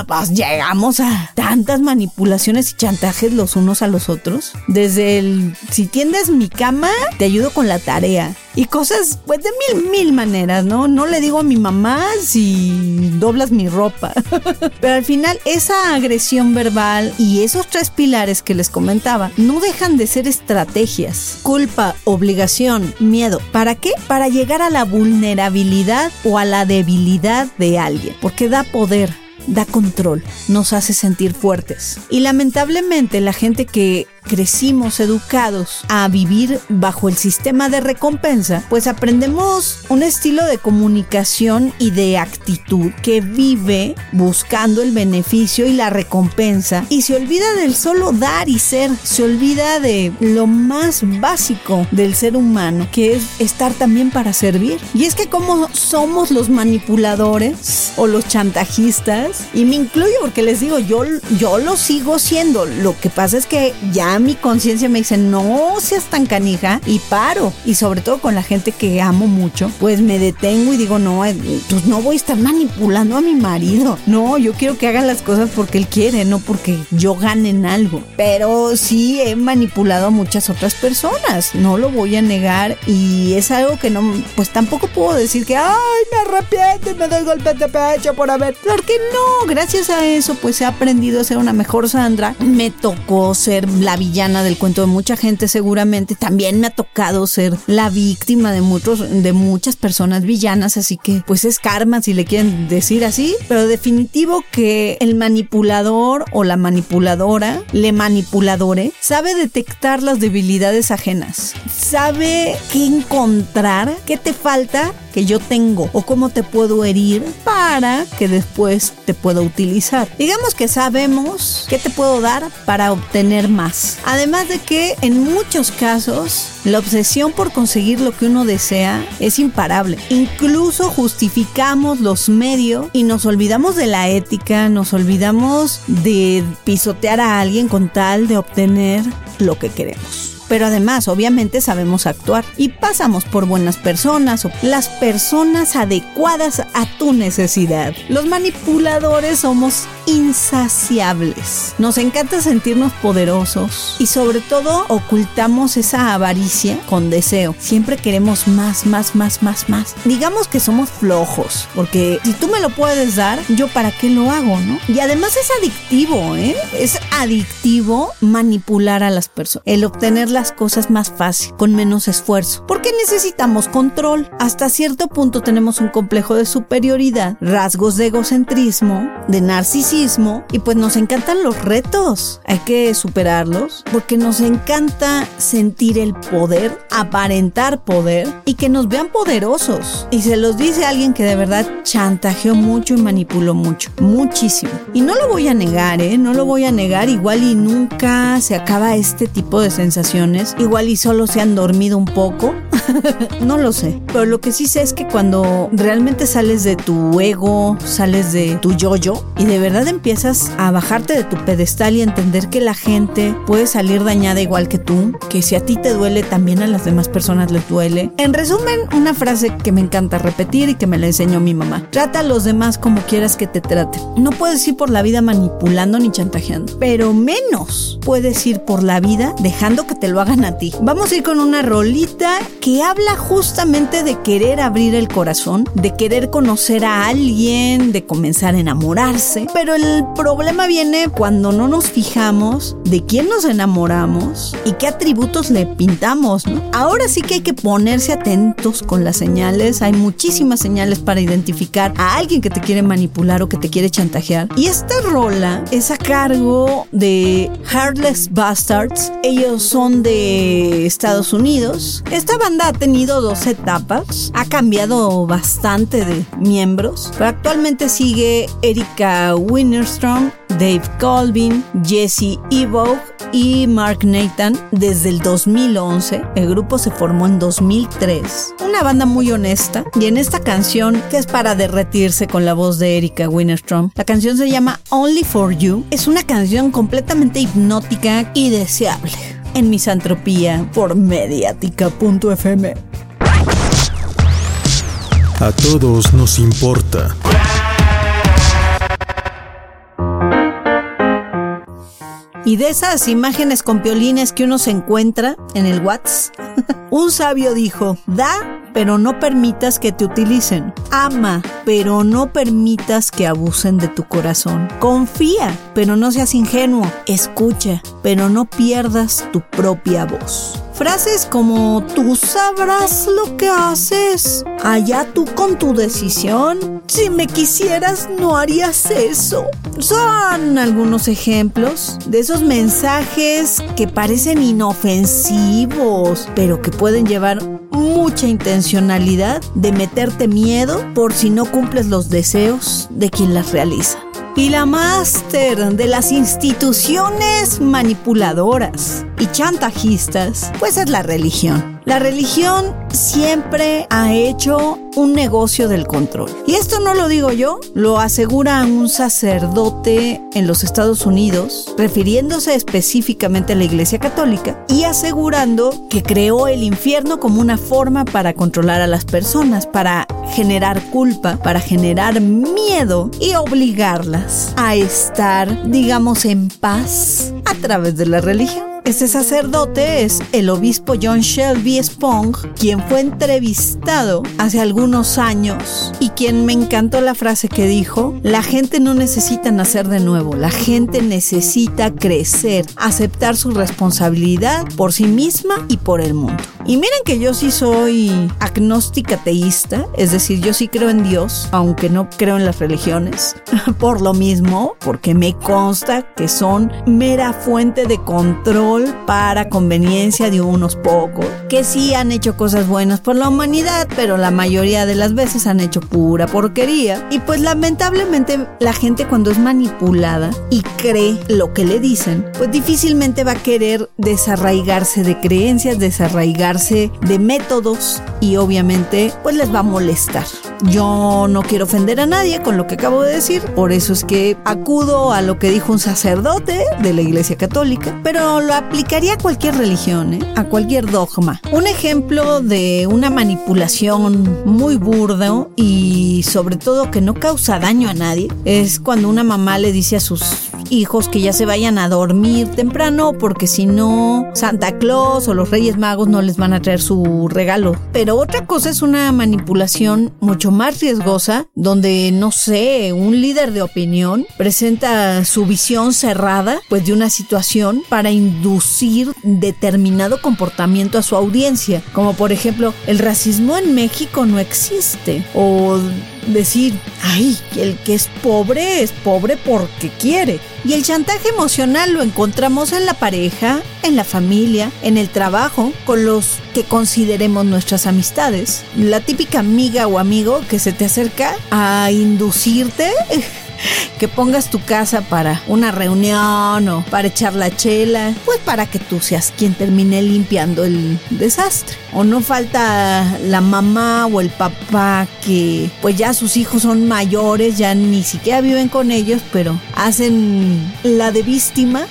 Pues llegamos a tantas manipulaciones y chantajes los unos a los otros. Desde el, si tiendes mi cama, te ayudo con la tarea. Y cosas, pues de mil, mil maneras, ¿no? No le digo a mi mamá si doblas mi ropa. Pero al final, esa agresión verbal y esos tres pilares que les comentaba no dejan de de ser estrategias. Culpa, obligación, miedo. ¿Para qué? Para llegar a la vulnerabilidad o a la debilidad de alguien. Porque da poder da control, nos hace sentir fuertes. Y lamentablemente la gente que crecimos educados a vivir bajo el sistema de recompensa, pues aprendemos un estilo de comunicación y de actitud que vive buscando el beneficio y la recompensa y se olvida del solo dar y ser, se olvida de lo más básico del ser humano, que es estar también para servir. Y es que como somos los manipuladores o los chantajistas, y me incluyo porque les digo, yo, yo lo sigo siendo, lo que pasa es que ya mi conciencia me dice, no seas tan canija y paro. Y sobre todo con la gente que amo mucho, pues me detengo y digo, no, eh, pues no voy a estar manipulando a mi marido. No, yo quiero que haga las cosas porque él quiere, no porque yo gane en algo. Pero sí he manipulado a muchas otras personas, no lo voy a negar y es algo que no, pues tampoco puedo decir que, ay, me arrepiento y me doy golpe de pecho por haber. Porque no, gracias a eso pues he aprendido a ser una mejor Sandra. Me tocó ser la villana del cuento de mucha gente seguramente. También me ha tocado ser la víctima de muchos, de muchas personas villanas, así que pues es karma si le quieren decir así. Pero definitivo que el manipulador o la manipuladora, le manipuladore, sabe detectar las debilidades ajenas. Sabe qué encontrar, qué te falta que yo tengo o cómo te puedo herir para que después te pueda utilizar. Digamos que sabemos qué te puedo dar para obtener más. Además de que en muchos casos la obsesión por conseguir lo que uno desea es imparable. Incluso justificamos los medios y nos olvidamos de la ética, nos olvidamos de pisotear a alguien con tal de obtener lo que queremos pero además obviamente sabemos actuar y pasamos por buenas personas o las personas adecuadas a tu necesidad. Los manipuladores somos insaciables. Nos encanta sentirnos poderosos y sobre todo ocultamos esa avaricia con deseo. Siempre queremos más, más, más, más, más. Digamos que somos flojos, porque si tú me lo puedes dar, yo para qué lo hago, ¿no? Y además es adictivo, ¿eh? Es adictivo manipular a las personas. El obtener la cosas más fácil, con menos esfuerzo. Porque necesitamos control. Hasta cierto punto tenemos un complejo de superioridad, rasgos de egocentrismo, de narcisismo y pues nos encantan los retos. Hay que superarlos porque nos encanta sentir el poder, aparentar poder y que nos vean poderosos. Y se los dice alguien que de verdad chantajeó mucho y manipuló mucho, muchísimo. Y no lo voy a negar, ¿eh? No lo voy a negar, igual y nunca se acaba este tipo de sensaciones Igual y solo se han dormido un poco. no lo sé. Pero lo que sí sé es que cuando realmente sales de tu ego, sales de tu yo-yo y de verdad empiezas a bajarte de tu pedestal y entender que la gente puede salir dañada igual que tú, que si a ti te duele, también a las demás personas les duele. En resumen, una frase que me encanta repetir y que me la enseñó mi mamá. Trata a los demás como quieras que te traten. No puedes ir por la vida manipulando ni chantajeando, pero menos puedes ir por la vida dejando que te lo hagan a ti. Vamos a ir con una rolita que habla justamente de querer abrir el corazón, de querer conocer a alguien, de comenzar a enamorarse. Pero el problema viene cuando no nos fijamos de quién nos enamoramos y qué atributos le pintamos. Ahora sí que hay que ponerse atentos con las señales. Hay muchísimas señales para identificar a alguien que te quiere manipular o que te quiere chantajear. Y esta rola es a cargo de Heartless Bastards. Ellos son de Estados Unidos. Esta banda ha tenido dos etapas, ha cambiado bastante de miembros, pero actualmente sigue Erika Winnerstrom, Dave Colvin, Jesse Evo y Mark Nathan desde el 2011. El grupo se formó en 2003. Una banda muy honesta y en esta canción que es para derretirse con la voz de Erika Winnerstrom. La canción se llama Only for You. Es una canción completamente hipnótica y deseable en Misantropía por mediática.fm. A todos nos importa. Y de esas imágenes con piolines que uno se encuentra en el WhatsApp, un sabio dijo, da pero no permitas que te utilicen. Ama, pero no permitas que abusen de tu corazón. Confía, pero no seas ingenuo. Escucha, pero no pierdas tu propia voz. Frases como tú sabrás lo que haces. Allá tú con tu decisión. Si me quisieras no harías eso. Son algunos ejemplos de esos mensajes que parecen inofensivos, pero que pueden llevar mucha intencionalidad de meterte miedo por si no cumples los deseos de quien las realiza y la máster de las instituciones manipuladoras y chantajistas, pues es la religión. La religión siempre ha hecho un negocio del control. Y esto no lo digo yo, lo asegura un sacerdote en los Estados Unidos, refiriéndose específicamente a la Iglesia Católica y asegurando que creó el infierno como una forma para controlar a las personas, para generar culpa, para generar miedo y obligarlas a estar, digamos, en paz a través de la religión. Ese sacerdote es el obispo John Shelby Spong, quien fue entrevistado hace algunos años y quien me encantó la frase que dijo, la gente no necesita nacer de nuevo, la gente necesita crecer, aceptar su responsabilidad por sí misma y por el mundo. Y miren que yo sí soy agnóstica teísta, es decir, yo sí creo en Dios, aunque no creo en las religiones, por lo mismo, porque me consta que son mera fuente de control para conveniencia de unos pocos, que sí han hecho cosas buenas por la humanidad, pero la mayoría de las veces han hecho pura porquería. Y pues lamentablemente la gente cuando es manipulada y cree lo que le dicen, pues difícilmente va a querer desarraigarse de creencias, desarraigarse de métodos y obviamente pues les va a molestar. Yo no quiero ofender a nadie con lo que acabo de decir, por eso es que acudo a lo que dijo un sacerdote de la Iglesia Católica, pero lo aplicaría a cualquier religión, ¿eh? a cualquier dogma. Un ejemplo de una manipulación muy burdo y sobre todo que no causa daño a nadie es cuando una mamá le dice a sus hijos que ya se vayan a dormir temprano porque si no Santa Claus o los Reyes Magos no les van a traer su regalo. Pero otra cosa es una manipulación mucho más riesgosa donde no sé, un líder de opinión presenta su visión cerrada pues de una situación para inducir determinado comportamiento a su audiencia, como por ejemplo, el racismo en México no existe o decir, ay, el que es pobre es pobre porque quiere. Y el chantaje emocional lo encontramos en la pareja, en la familia, en el trabajo, con los que consideremos nuestras amistades. La típica amiga o amigo que se te acerca a inducirte que pongas tu casa para una reunión o para echar la chela, pues para que tú seas quien termine limpiando el desastre. O no falta la mamá o el papá que pues ya sus hijos son mayores, ya ni siquiera viven con ellos, pero hacen la de víctima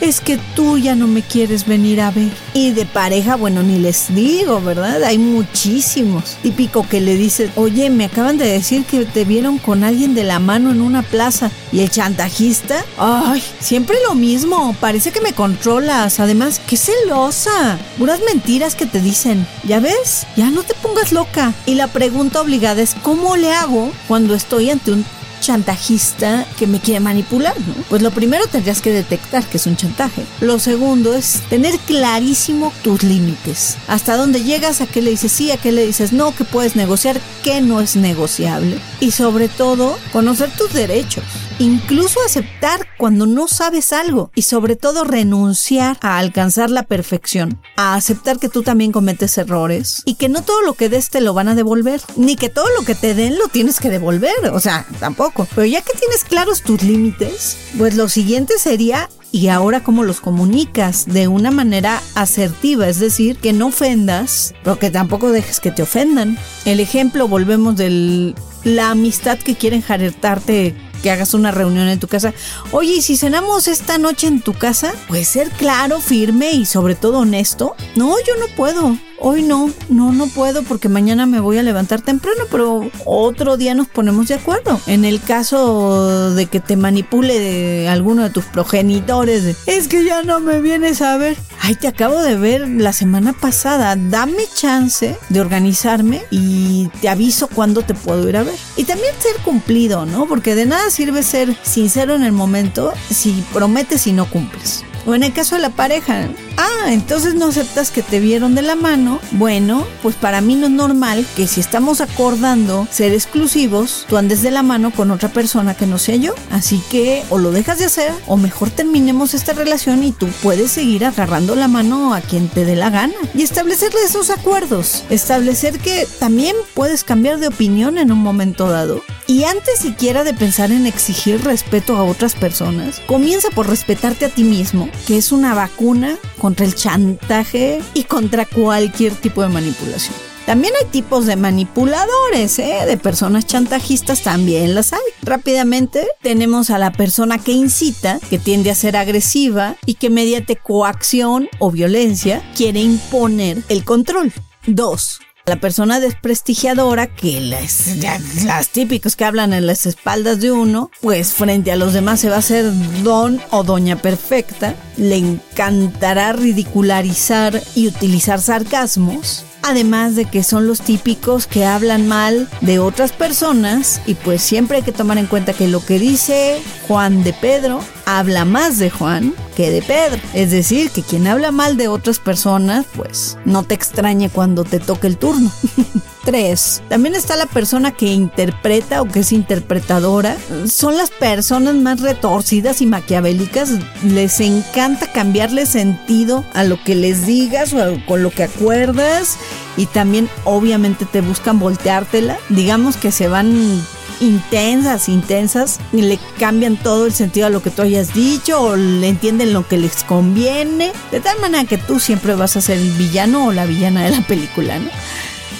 es que tú ya no me quieres venir a ver. Y de pareja, bueno, ni les digo, ¿verdad? Hay muchísimos. Típico que le dices, oye, me acaban de decir que te vieron con alguien de la mano en una plaza. Y el chantajista, ay, siempre lo mismo, parece que me controlas. Además, qué celosa. Puras mentiras que te dicen. ¿Ya ves? Ya no te pongas loca. Y la pregunta obligada es, ¿cómo le hago cuando estoy ante un chantajista que me quiere manipular, ¿no? Pues lo primero tendrías que detectar que es un chantaje. Lo segundo es tener clarísimo tus límites. Hasta dónde llegas, a qué le dices sí, a qué le dices no, qué puedes negociar, qué no es negociable. Y sobre todo, conocer tus derechos. Incluso aceptar cuando no sabes algo. Y sobre todo renunciar a alcanzar la perfección. A aceptar que tú también cometes errores. Y que no todo lo que des te lo van a devolver. Ni que todo lo que te den lo tienes que devolver. O sea, tampoco pero ya que tienes claros tus límites, pues lo siguiente sería y ahora cómo los comunicas de una manera asertiva, es decir, que no ofendas, pero que tampoco dejes que te ofendan. El ejemplo, volvemos de la amistad que quieren jartarte que hagas una reunión en tu casa. Oye, ¿y si cenamos esta noche en tu casa? Puedes ser claro, firme y sobre todo honesto. No, yo no puedo. Hoy no, no, no puedo porque mañana me voy a levantar temprano, pero otro día nos ponemos de acuerdo. En el caso de que te manipule alguno de tus progenitores, es que ya no me vienes a ver. Ay, te acabo de ver la semana pasada, dame chance de organizarme y te aviso cuándo te puedo ir a ver. Y también ser cumplido, ¿no? Porque de nada sirve ser sincero en el momento si prometes y no cumples. O en el caso de la pareja, ah, entonces no aceptas que te vieron de la mano. Bueno, pues para mí no es normal que si estamos acordando ser exclusivos, tú andes de la mano con otra persona que no sea yo. Así que o lo dejas de hacer o mejor terminemos esta relación y tú puedes seguir agarrando la mano a quien te dé la gana. Y establecerle esos acuerdos. Establecer que también puedes cambiar de opinión en un momento dado. Y antes siquiera de pensar en exigir respeto a otras personas, comienza por respetarte a ti mismo que es una vacuna contra el chantaje y contra cualquier tipo de manipulación. También hay tipos de manipuladores, ¿eh? de personas chantajistas también las hay. Rápidamente tenemos a la persona que incita, que tiende a ser agresiva y que mediante coacción o violencia quiere imponer el control. Dos, la persona desprestigiadora, que las, típicos que hablan en las espaldas de uno, pues frente a los demás se va a hacer don o doña perfecta, le encantará ridicularizar y utilizar sarcasmos. Además de que son los típicos que hablan mal de otras personas y pues siempre hay que tomar en cuenta que lo que dice Juan de Pedro habla más de Juan que de Pedro. Es decir, que quien habla mal de otras personas, pues no te extrañe cuando te toque el turno. 3. También está la persona que interpreta o que es interpretadora. Son las personas más retorcidas y maquiavélicas. Les encanta cambiarle sentido a lo que les digas o con lo que acuerdas. Y también obviamente te buscan volteártela. Digamos que se van intensas, intensas, y le cambian todo el sentido a lo que tú hayas dicho o le entienden lo que les conviene, de tal manera que tú siempre vas a ser el villano o la villana de la película, ¿no?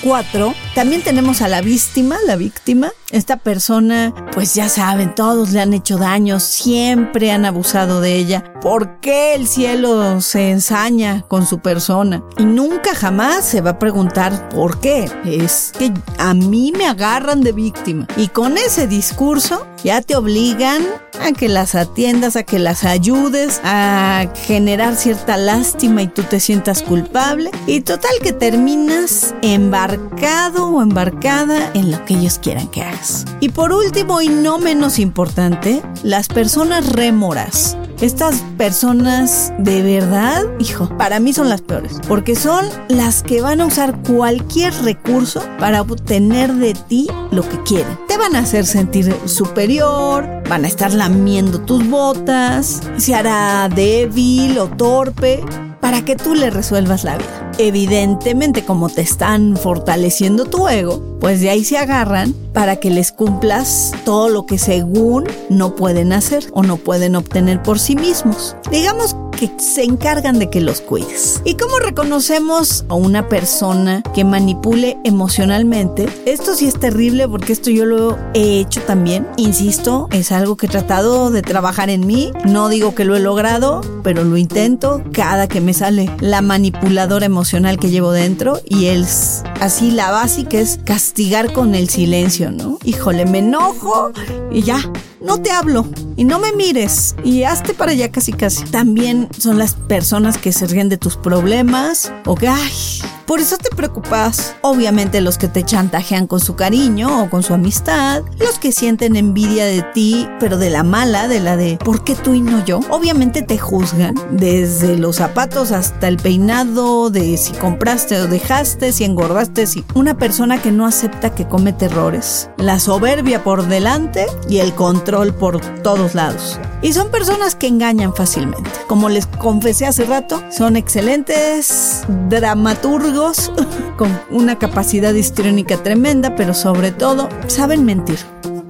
Cuatro, también tenemos a la víctima, la víctima. Esta persona, pues ya saben, todos le han hecho daño, siempre han abusado de ella. ¿Por qué el cielo se ensaña con su persona? Y nunca jamás se va a preguntar por qué. Es que a mí me agarran de víctima. Y con ese discurso ya te obligan a que las atiendas, a que las ayudes, a generar cierta lástima y tú te sientas culpable. Y total que terminas embarcado o embarcada en lo que ellos quieran que hagas. Y por último y no menos importante, las personas rémoras. Estas personas de verdad, hijo, para mí son las peores, porque son las que van a usar cualquier recurso para obtener de ti lo que quieren. Te van a hacer sentir superior, van a estar lamiendo tus botas, se hará débil o torpe para que tú le resuelvas la vida. Evidentemente, como te están fortaleciendo tu ego, pues de ahí se agarran para que les cumplas todo lo que según no pueden hacer o no pueden obtener por sí mismos. Digamos que se encargan de que los cuides. ¿Y cómo reconocemos a una persona que manipule emocionalmente? Esto sí es terrible porque esto yo lo he hecho también. Insisto, es algo que he tratado de trabajar en mí. No digo que lo he logrado, pero lo intento cada que me sale la manipuladora emocional que llevo dentro y es así la básica es castigar con el silencio, ¿no? Híjole, me enojo y ya, no te hablo y no me mires y hazte para allá casi casi. También son las personas que se ríen de tus problemas o que, ay, por eso te preocupas. Obviamente los que te chantajean con su cariño o con su amistad, los que sienten envidia de ti, pero de la mala, de la de ¿por qué tú y no yo? Obviamente te juzgan, desde los zapatos hasta el peinado, de si compraste o dejaste, si engordaste, si una persona que no acepta que comete errores, la soberbia por delante y el control por todos lados. Y son personas que engañan fácilmente. Como les confesé hace rato, son excelentes dramaturgos con una capacidad histriónica tremenda, pero sobre todo saben mentir.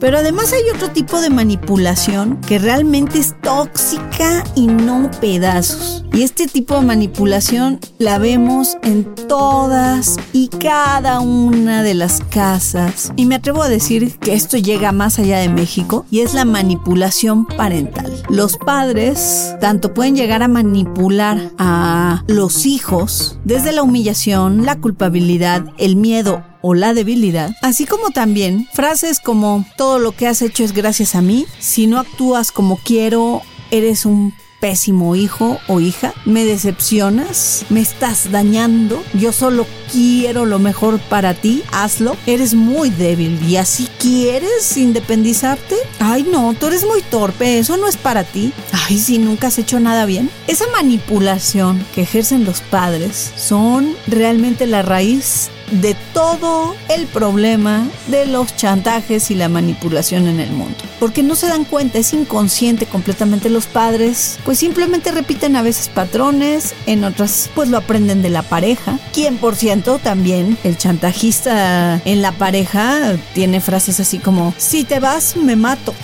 Pero además hay otro tipo de manipulación que realmente es tóxica y no pedazos. Y este tipo de manipulación la vemos en todas y cada una de las casas. Y me atrevo a decir que esto llega más allá de México y es la manipulación parental. Los padres tanto pueden llegar a manipular a los hijos desde la humillación, la culpabilidad, el miedo o la debilidad, así como también frases como todo lo que has hecho es gracias a mí, si no actúas como quiero, eres un pésimo hijo o hija, me decepcionas, me estás dañando, yo solo quiero lo mejor para ti, hazlo, eres muy débil y así quieres independizarte. Ay no, tú eres muy torpe, eso no es para ti. Ay, si nunca has hecho nada bien. Esa manipulación que ejercen los padres son realmente la raíz de todo el problema de los chantajes y la manipulación en el mundo. Porque no se dan cuenta, es inconsciente completamente los padres, pues simplemente repiten a veces patrones, en otras pues lo aprenden de la pareja. Quien por ciento también el chantajista en la pareja tiene frases así como, si te vas me mato,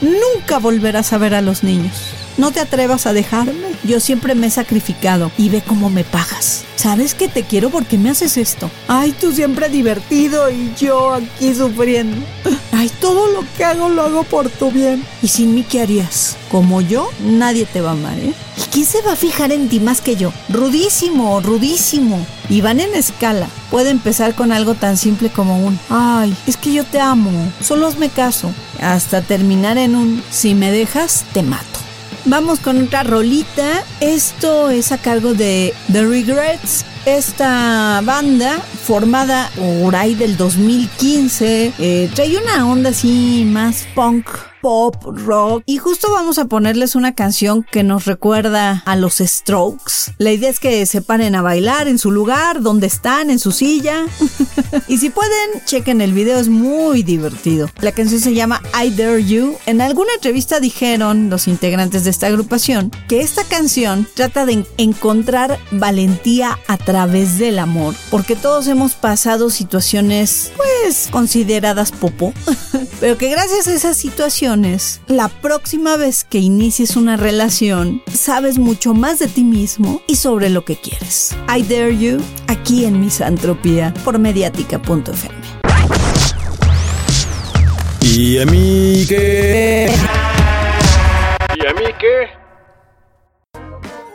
nunca volverás a ver a los niños. No te atrevas a dejarme. Yo siempre me he sacrificado y ve cómo me pagas. ¿Sabes que te quiero porque me haces esto? Ay, tú siempre divertido y yo aquí sufriendo. Ay, todo lo que hago lo hago por tu bien. ¿Y sin mí qué harías? Como yo, nadie te va a amar, ¿eh? ¿Y quién se va a fijar en ti más que yo? Rudísimo, rudísimo. Y van en escala. Puede empezar con algo tan simple como un, ay, es que yo te amo, solo me caso. Hasta terminar en un, si me dejas, te mato. Vamos con otra rolita. Esto es a cargo de The Regrets. Esta banda, formada por ahí del 2015, eh, trae una onda así más punk pop, rock. Y justo vamos a ponerles una canción que nos recuerda a los Strokes. La idea es que se paren a bailar en su lugar, donde están, en su silla. y si pueden, chequen el video, es muy divertido. La canción se llama I Dare You. En alguna entrevista dijeron los integrantes de esta agrupación que esta canción trata de encontrar valentía a través del amor. Porque todos hemos pasado situaciones, pues, consideradas popo. Pero que gracias a esas la próxima vez que inicies una relación, sabes mucho más de ti mismo y sobre lo que quieres. I Dare You, aquí en Misantropía, por mediática.fm. ¿Y a mí qué? ¿Y a mí qué?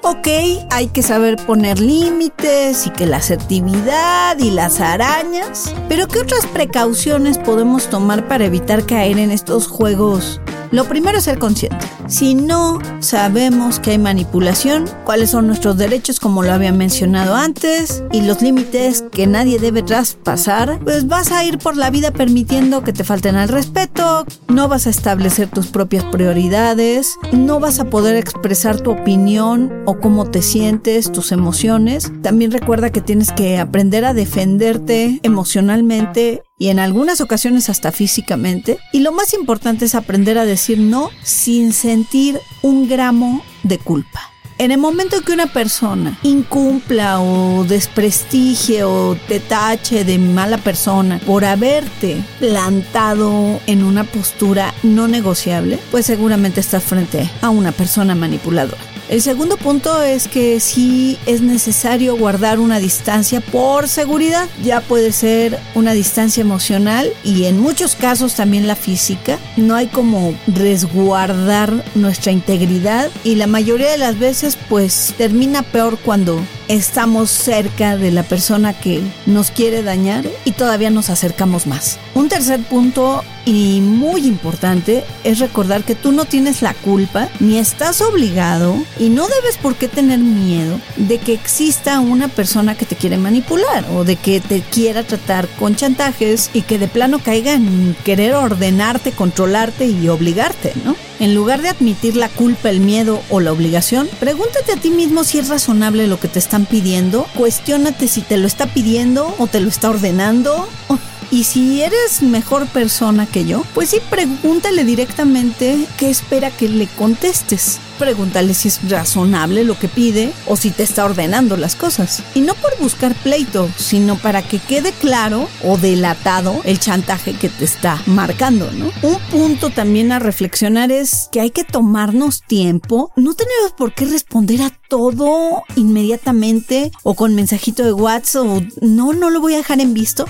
Ok, hay que saber poner límites y que la asertividad y las arañas, pero ¿qué otras precauciones podemos tomar para evitar caer en estos juegos lo primero es ser consciente. Si no sabemos que hay manipulación, cuáles son nuestros derechos como lo había mencionado antes y los límites que nadie debe traspasar, pues vas a ir por la vida permitiendo que te falten al respeto, no vas a establecer tus propias prioridades, no vas a poder expresar tu opinión o cómo te sientes, tus emociones. También recuerda que tienes que aprender a defenderte emocionalmente y en algunas ocasiones hasta físicamente. Y lo más importante es aprender a decir no sin sentir un gramo de culpa. En el momento en que una persona incumpla o desprestigie o te tache de mala persona por haberte plantado en una postura no negociable, pues seguramente estás frente a una persona manipuladora. El segundo punto es que sí es necesario guardar una distancia por seguridad. Ya puede ser una distancia emocional y en muchos casos también la física. No hay como resguardar nuestra integridad y la mayoría de las veces pues termina peor cuando estamos cerca de la persona que nos quiere dañar y todavía nos acercamos más. Un tercer punto y muy importante es recordar que tú no tienes la culpa ni estás obligado y no debes por qué tener miedo de que exista una persona que te quiere manipular o de que te quiera tratar con chantajes y que de plano caiga en querer ordenarte, controlarte y obligarte, ¿no? En lugar de admitir la culpa, el miedo o la obligación, pregúntate a ti mismo si es razonable lo que te pidiendo, cuestiónate si te lo está pidiendo o te lo está ordenando. Y si eres mejor persona que yo, pues sí, pregúntale directamente qué espera que le contestes. Pregúntale si es razonable lo que pide o si te está ordenando las cosas. Y no por buscar pleito, sino para que quede claro o delatado el chantaje que te está marcando, ¿no? Un punto también a reflexionar es que hay que tomarnos tiempo. No tenemos por qué responder a todo inmediatamente o con mensajito de WhatsApp o no, no lo voy a dejar en visto.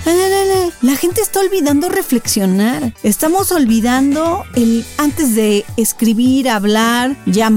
La gente está olvidando reflexionar. Estamos olvidando el antes de escribir, hablar, llamar,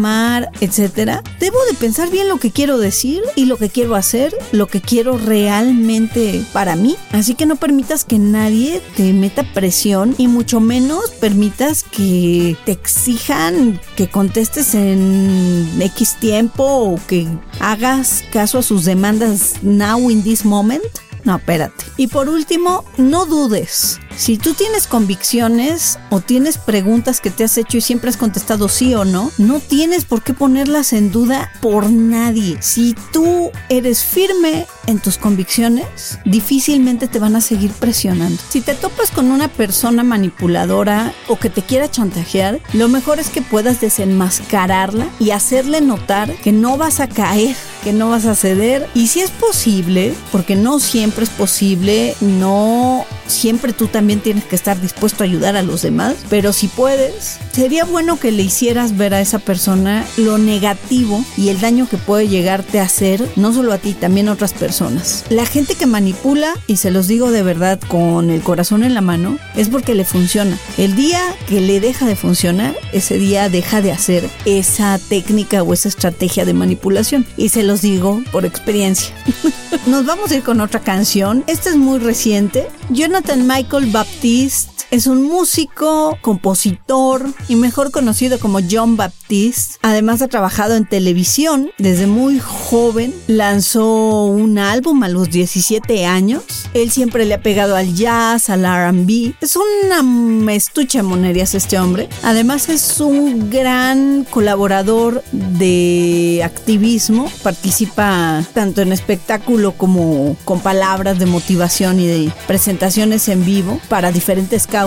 etcétera. Debo de pensar bien lo que quiero decir y lo que quiero hacer, lo que quiero realmente para mí. Así que no permitas que nadie te meta presión y mucho menos permitas que te exijan que contestes en X tiempo que hagas caso a sus demandas now in this moment. No, espérate. Y por último, no dudes. Si tú tienes convicciones o tienes preguntas que te has hecho y siempre has contestado sí o no, no tienes por qué ponerlas en duda por nadie. Si tú eres firme en tus convicciones, difícilmente te van a seguir presionando. Si te topas con una persona manipuladora o que te quiera chantajear, lo mejor es que puedas desenmascararla y hacerle notar que no vas a caer, que no vas a ceder. Y si es posible, porque no siempre es posible, no siempre tú también tienes que estar dispuesto a ayudar a los demás, pero si puedes, sería bueno que le hicieras ver a esa persona lo negativo y el daño que puede llegarte a hacer, no solo a ti, también a otras personas. La gente que manipula, y se los digo de verdad con el corazón en la mano, es porque le funciona. El día que le deja de funcionar, ese día deja de hacer esa técnica o esa estrategia de manipulación. Y se los digo por experiencia. Nos vamos a ir con otra canción. Esta es muy reciente. Jonathan Michael Baptiste es un músico, compositor y mejor conocido como John Baptiste. Además ha trabajado en televisión desde muy joven. Lanzó un álbum a los 17 años. Él siempre le ha pegado al jazz, al RB. Es una estucha monerías este hombre. Además es un gran colaborador de activismo. Participa tanto en espectáculo como con palabras de motivación y de presentaciones en vivo para diferentes casos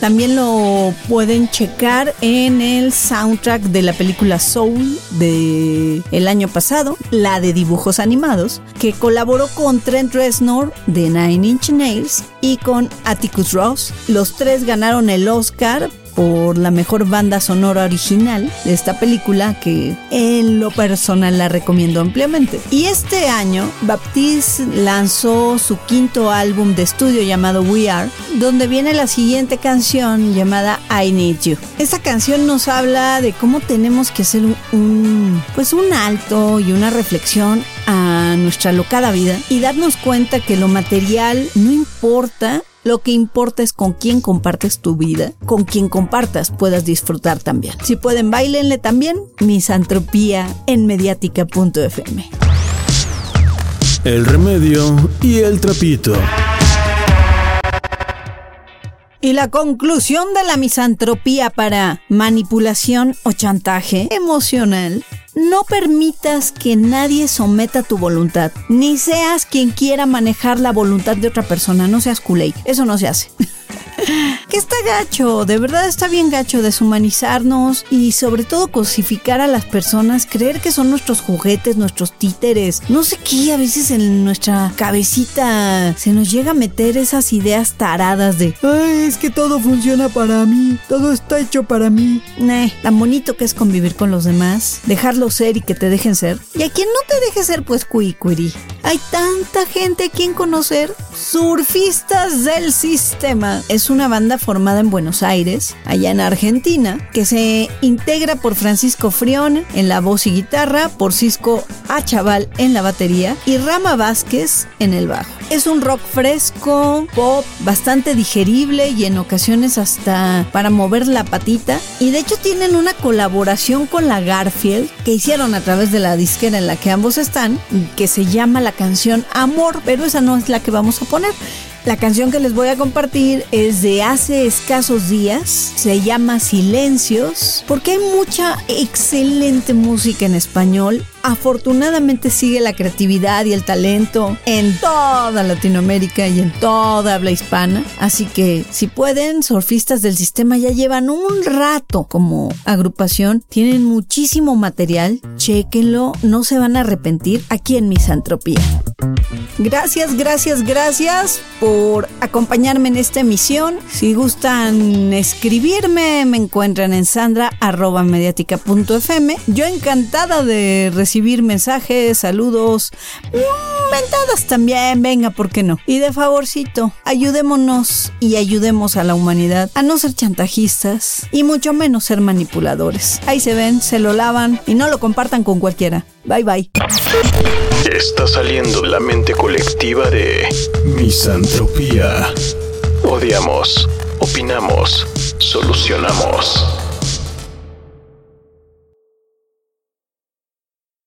también lo pueden checar en el soundtrack de la película Soul de el año pasado, la de dibujos animados, que colaboró con Trent Reznor de Nine Inch Nails y con Atticus Ross. Los tres ganaron el Oscar por la mejor banda sonora original de esta película que en lo personal la recomiendo ampliamente. Y este año Baptiste lanzó su quinto álbum de estudio llamado We Are, donde viene la siguiente canción llamada I Need You. Esta canción nos habla de cómo tenemos que hacer un pues un alto y una reflexión a nuestra locada vida y darnos cuenta que lo material no importa lo que importa es con quién compartes tu vida, con quien compartas puedas disfrutar también. Si pueden, bailenle también misantropía en mediática.fm. El remedio y el trapito. Y la conclusión de la misantropía para manipulación o chantaje emocional no permitas que nadie someta tu voluntad, ni seas quien quiera manejar la voluntad de otra persona, no seas culé, eso no se hace. que está gacho, de verdad está bien gacho deshumanizarnos y sobre todo cosificar a las personas, creer que son nuestros juguetes, nuestros títeres. No sé qué, a veces en nuestra cabecita se nos llega a meter esas ideas taradas de, Ay, es que todo funciona para mí, todo está hecho para mí. Nah, tan bonito que es convivir con los demás, dejarlos ser y que te dejen ser. Y a quien no te deje ser, pues cuicuiri. Hay tanta gente a quien conocer. Surfistas del sistema. Es una banda formada en Buenos Aires, allá en Argentina, que se integra por Francisco Frión en la voz y guitarra, por Cisco Achaval en la batería y Rama Vázquez en el bajo. Es un rock fresco, pop, bastante digerible y en ocasiones hasta para mover la patita. Y de hecho tienen una colaboración con la Garfield que hicieron a través de la disquera en la que ambos están, que se llama la canción Amor, pero esa no es la que vamos a poner. La canción que les voy a compartir es de hace escasos días, se llama Silencios, porque hay mucha excelente música en español afortunadamente sigue la creatividad y el talento en toda Latinoamérica y en toda habla hispana. Así que si pueden, surfistas del sistema ya llevan un rato como agrupación, tienen muchísimo material, chequenlo, no se van a arrepentir aquí en Misantropía. Gracias, gracias, gracias por acompañarme en esta emisión. Si gustan escribirme, me encuentran en sandra.mediática.fm. Yo encantada de recibir mensajes, saludos, mm, mentadas también, venga, ¿por qué no? Y de favorcito, ayudémonos y ayudemos a la humanidad a no ser chantajistas y mucho menos ser manipuladores. Ahí se ven, se lo lavan y no lo compartan con cualquiera. Bye bye. Está saliendo la mente colectiva de misantropía. Odiamos, opinamos, solucionamos.